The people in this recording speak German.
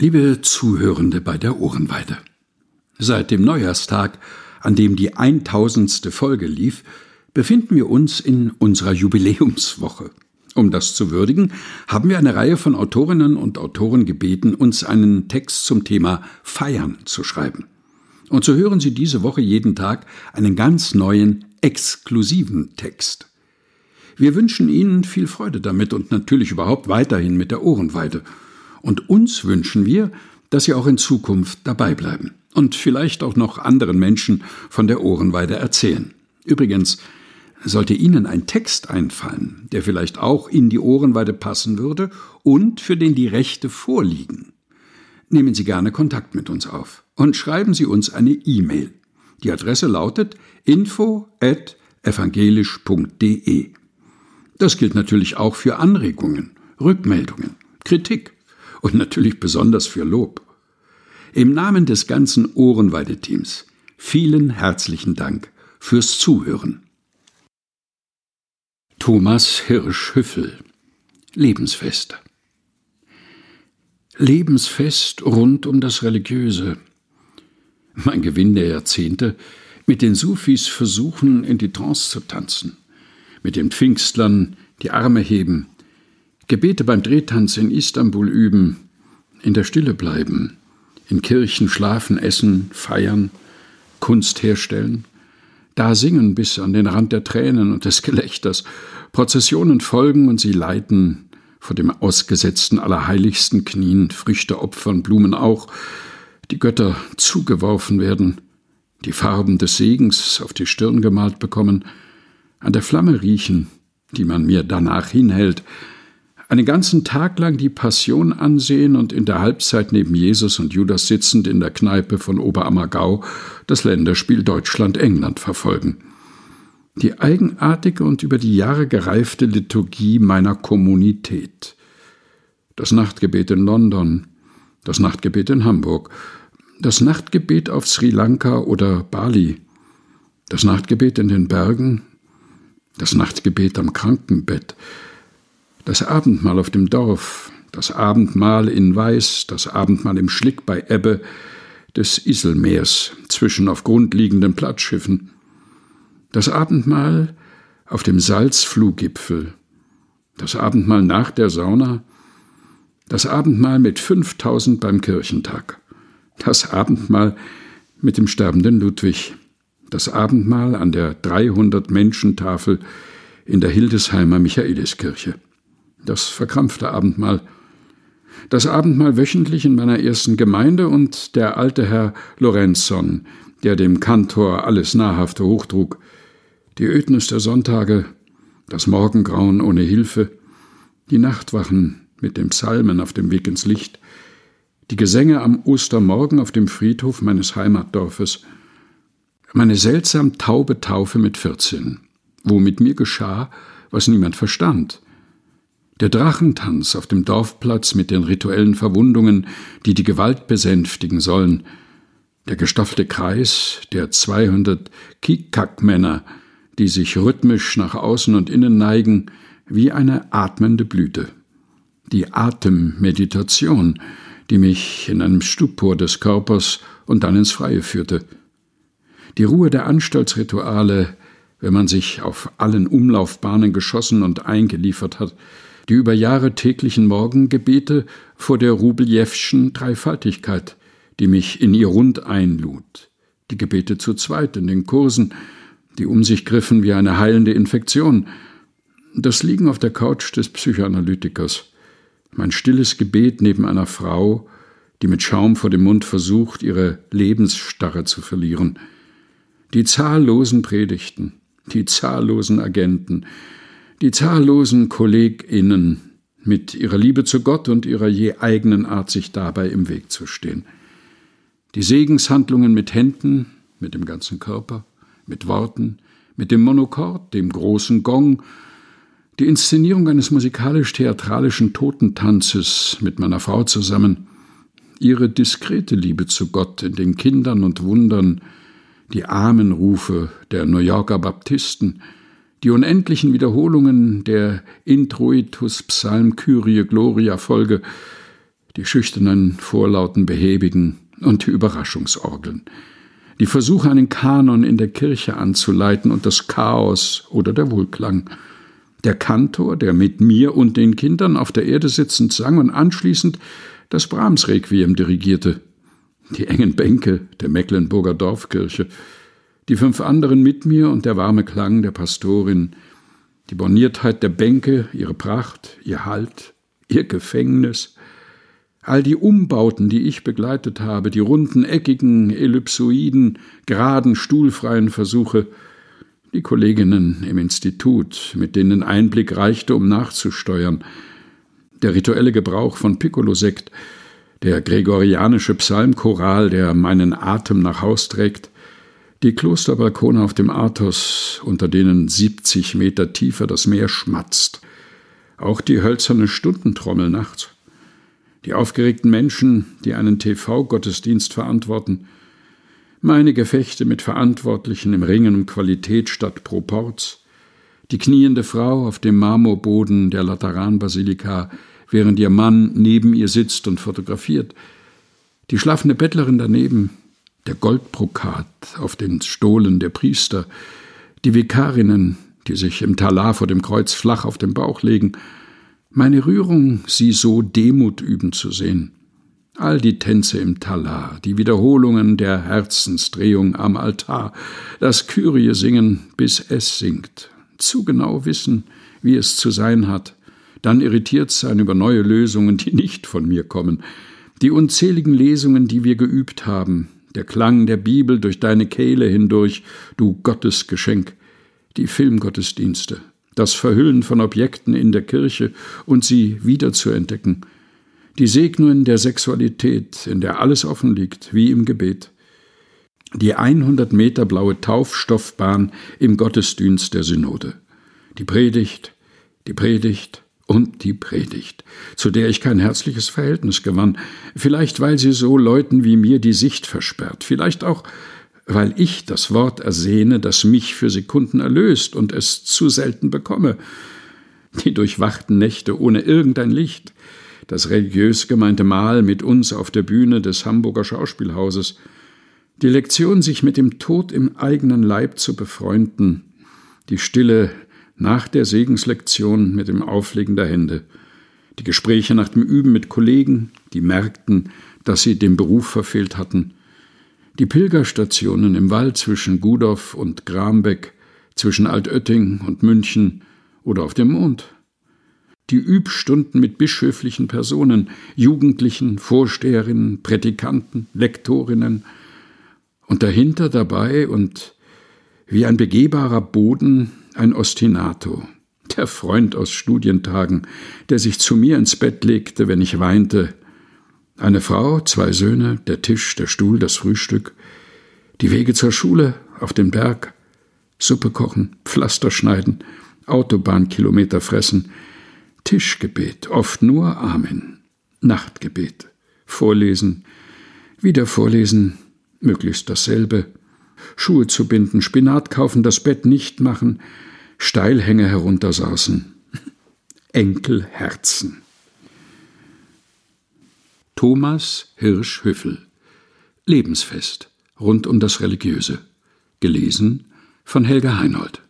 Liebe Zuhörende bei der Ohrenweide. Seit dem Neujahrstag, an dem die eintausendste Folge lief, befinden wir uns in unserer Jubiläumswoche. Um das zu würdigen, haben wir eine Reihe von Autorinnen und Autoren gebeten, uns einen Text zum Thema Feiern zu schreiben. Und so hören Sie diese Woche jeden Tag einen ganz neuen, exklusiven Text. Wir wünschen Ihnen viel Freude damit und natürlich überhaupt weiterhin mit der Ohrenweide – und uns wünschen wir, dass Sie auch in Zukunft dabei bleiben und vielleicht auch noch anderen Menschen von der Ohrenweide erzählen. Übrigens, sollte Ihnen ein Text einfallen, der vielleicht auch in die Ohrenweide passen würde und für den die Rechte vorliegen, nehmen Sie gerne Kontakt mit uns auf und schreiben Sie uns eine E-Mail. Die Adresse lautet info@evangelisch.de. Das gilt natürlich auch für Anregungen, Rückmeldungen, Kritik und natürlich besonders für Lob. Im Namen des ganzen Ohrenweide-Teams vielen herzlichen Dank fürs Zuhören. Thomas Hirsch-Hüffel Lebensfest Lebensfest rund um das Religiöse. Mein Gewinn der Jahrzehnte, mit den Sufis versuchen, in die Trance zu tanzen, mit den Pfingstlern die Arme heben, Gebete beim Drehtanz in Istanbul üben, in der Stille bleiben, in Kirchen schlafen, essen, feiern, Kunst herstellen, da singen bis an den Rand der Tränen und des Gelächters, Prozessionen folgen und sie leiten, vor dem ausgesetzten Allerheiligsten knien, Früchte opfern, Blumen auch, die Götter zugeworfen werden, die Farben des Segens auf die Stirn gemalt bekommen, an der Flamme riechen, die man mir danach hinhält, einen ganzen Tag lang die Passion ansehen und in der Halbzeit neben Jesus und Judas sitzend in der Kneipe von Oberammergau das Länderspiel Deutschland-England verfolgen. Die eigenartige und über die Jahre gereifte Liturgie meiner Kommunität. Das Nachtgebet in London, das Nachtgebet in Hamburg, das Nachtgebet auf Sri Lanka oder Bali, das Nachtgebet in den Bergen, das Nachtgebet am Krankenbett, das Abendmahl auf dem Dorf, das Abendmahl in Weiß, das Abendmahl im Schlick bei Ebbe des Iselmeers zwischen auf Grund liegenden Plattschiffen, das Abendmahl auf dem Salzfluggipfel, das Abendmahl nach der Sauna, das Abendmahl mit 5000 beim Kirchentag, das Abendmahl mit dem sterbenden Ludwig, das Abendmahl an der 300 Menschentafel in der Hildesheimer Michaeliskirche das verkrampfte Abendmahl. Das Abendmahl wöchentlich in meiner ersten Gemeinde und der alte Herr Lorenzon, der dem Kantor alles Nahrhafte hochtrug, die Ödnis der Sonntage, das Morgengrauen ohne Hilfe, die Nachtwachen mit dem Psalmen auf dem Weg ins Licht, die Gesänge am Ostermorgen auf dem Friedhof meines Heimatdorfes, meine seltsam taube Taufe mit vierzehn, wo mit mir geschah, was niemand verstand, der Drachentanz auf dem Dorfplatz mit den rituellen Verwundungen, die die Gewalt besänftigen sollen, der gestaffelte Kreis der 200 Kikak-Männer, die sich rhythmisch nach außen und innen neigen, wie eine atmende Blüte. Die Atemmeditation, die mich in einem Stupor des Körpers und dann ins Freie führte. Die Ruhe der Anstaltsrituale, wenn man sich auf allen Umlaufbahnen geschossen und eingeliefert hat, die über Jahre täglichen Morgengebete vor der Rubeljewschen Dreifaltigkeit, die mich in ihr Rund einlud, die Gebete zu zweit in den Kursen, die um sich griffen wie eine heilende Infektion, das Liegen auf der Couch des Psychoanalytikers, mein stilles Gebet neben einer Frau, die mit Schaum vor dem Mund versucht, ihre Lebensstarre zu verlieren, die zahllosen Predigten, die zahllosen Agenten, die zahllosen KollegInnen mit ihrer Liebe zu Gott und ihrer je eigenen Art, sich dabei im Weg zu stehen. Die Segenshandlungen mit Händen, mit dem ganzen Körper, mit Worten, mit dem Monochord, dem großen Gong, die Inszenierung eines musikalisch-theatralischen Totentanzes mit meiner Frau zusammen, ihre diskrete Liebe zu Gott in den Kindern und Wundern, die Amenrufe der New Yorker Baptisten, die unendlichen Wiederholungen der Introitus Psalm Kyrie Gloria Folge, die schüchternen, vorlauten Behäbigen und die Überraschungsorgeln, die Versuche, einen Kanon in der Kirche anzuleiten und das Chaos oder der Wohlklang, der Kantor, der mit mir und den Kindern auf der Erde sitzend sang und anschließend das Brahms-Requiem dirigierte, die engen Bänke der Mecklenburger Dorfkirche, die fünf anderen mit mir und der warme Klang der Pastorin, die Borniertheit der Bänke, ihre Pracht, ihr Halt, ihr Gefängnis, all die Umbauten, die ich begleitet habe, die runden, eckigen, ellipsoiden, geraden, stuhlfreien Versuche, die Kolleginnen im Institut, mit denen Einblick reichte, um nachzusteuern, der rituelle Gebrauch von Piccolo-Sekt, der gregorianische Psalmchoral, der meinen Atem nach Haus trägt, die Klosterbalkone auf dem Athos, unter denen 70 Meter tiefer das Meer schmatzt, auch die hölzerne Stundentrommel nachts, die aufgeregten Menschen, die einen TV-Gottesdienst verantworten, meine Gefechte mit Verantwortlichen im Ringen um Qualität statt Proports, die kniende Frau auf dem Marmorboden der Lateranbasilika, während ihr Mann neben ihr sitzt und fotografiert, die schlafende Bettlerin daneben, der Goldbrokat auf den Stohlen der Priester, die Vikarinnen, die sich im Talar vor dem Kreuz flach auf den Bauch legen, meine Rührung, sie so Demut üben zu sehen. All die Tänze im Talar, die Wiederholungen der Herzensdrehung am Altar, das Kyrie singen, bis es singt, zu genau wissen, wie es zu sein hat, dann irritiert sein über neue Lösungen, die nicht von mir kommen, die unzähligen Lesungen, die wir geübt haben, der Klang der Bibel durch deine Kehle hindurch, du Gottesgeschenk, die Filmgottesdienste, das Verhüllen von Objekten in der Kirche und sie wiederzuentdecken, die Segnungen der Sexualität, in der alles offen liegt, wie im Gebet, die 100 Meter blaue Taufstoffbahn im Gottesdienst der Synode, die Predigt, die Predigt, und die Predigt, zu der ich kein herzliches Verhältnis gewann, vielleicht weil sie so Leuten wie mir die Sicht versperrt, vielleicht auch weil ich das Wort ersehne, das mich für Sekunden erlöst und es zu selten bekomme. Die durchwachten Nächte ohne irgendein Licht, das religiös gemeinte Mahl mit uns auf der Bühne des Hamburger Schauspielhauses, die Lektion, sich mit dem Tod im eigenen Leib zu befreunden, die Stille nach der Segenslektion mit dem Auflegen der Hände, die Gespräche nach dem Üben mit Kollegen, die merkten, dass sie den Beruf verfehlt hatten, die Pilgerstationen im Wald zwischen Gudorf und Grambeck, zwischen Altötting und München oder auf dem Mond, die Übstunden mit bischöflichen Personen, Jugendlichen, Vorsteherinnen, Prädikanten, Lektorinnen, und dahinter dabei und wie ein begehbarer Boden ein Ostinato, der Freund aus Studientagen, der sich zu mir ins Bett legte, wenn ich weinte, eine Frau, zwei Söhne, der Tisch, der Stuhl, das Frühstück, die Wege zur Schule, auf den Berg, Suppe kochen, Pflaster schneiden, Autobahnkilometer fressen, Tischgebet, oft nur Amen, Nachtgebet, Vorlesen, wieder vorlesen, möglichst dasselbe, Schuhe zu binden, Spinat kaufen, das Bett nicht machen, Steilhänge heruntersausen. Enkelherzen. Thomas Hirsch Hüffel Lebensfest rund um das Religiöse. Gelesen von Helga Heinold.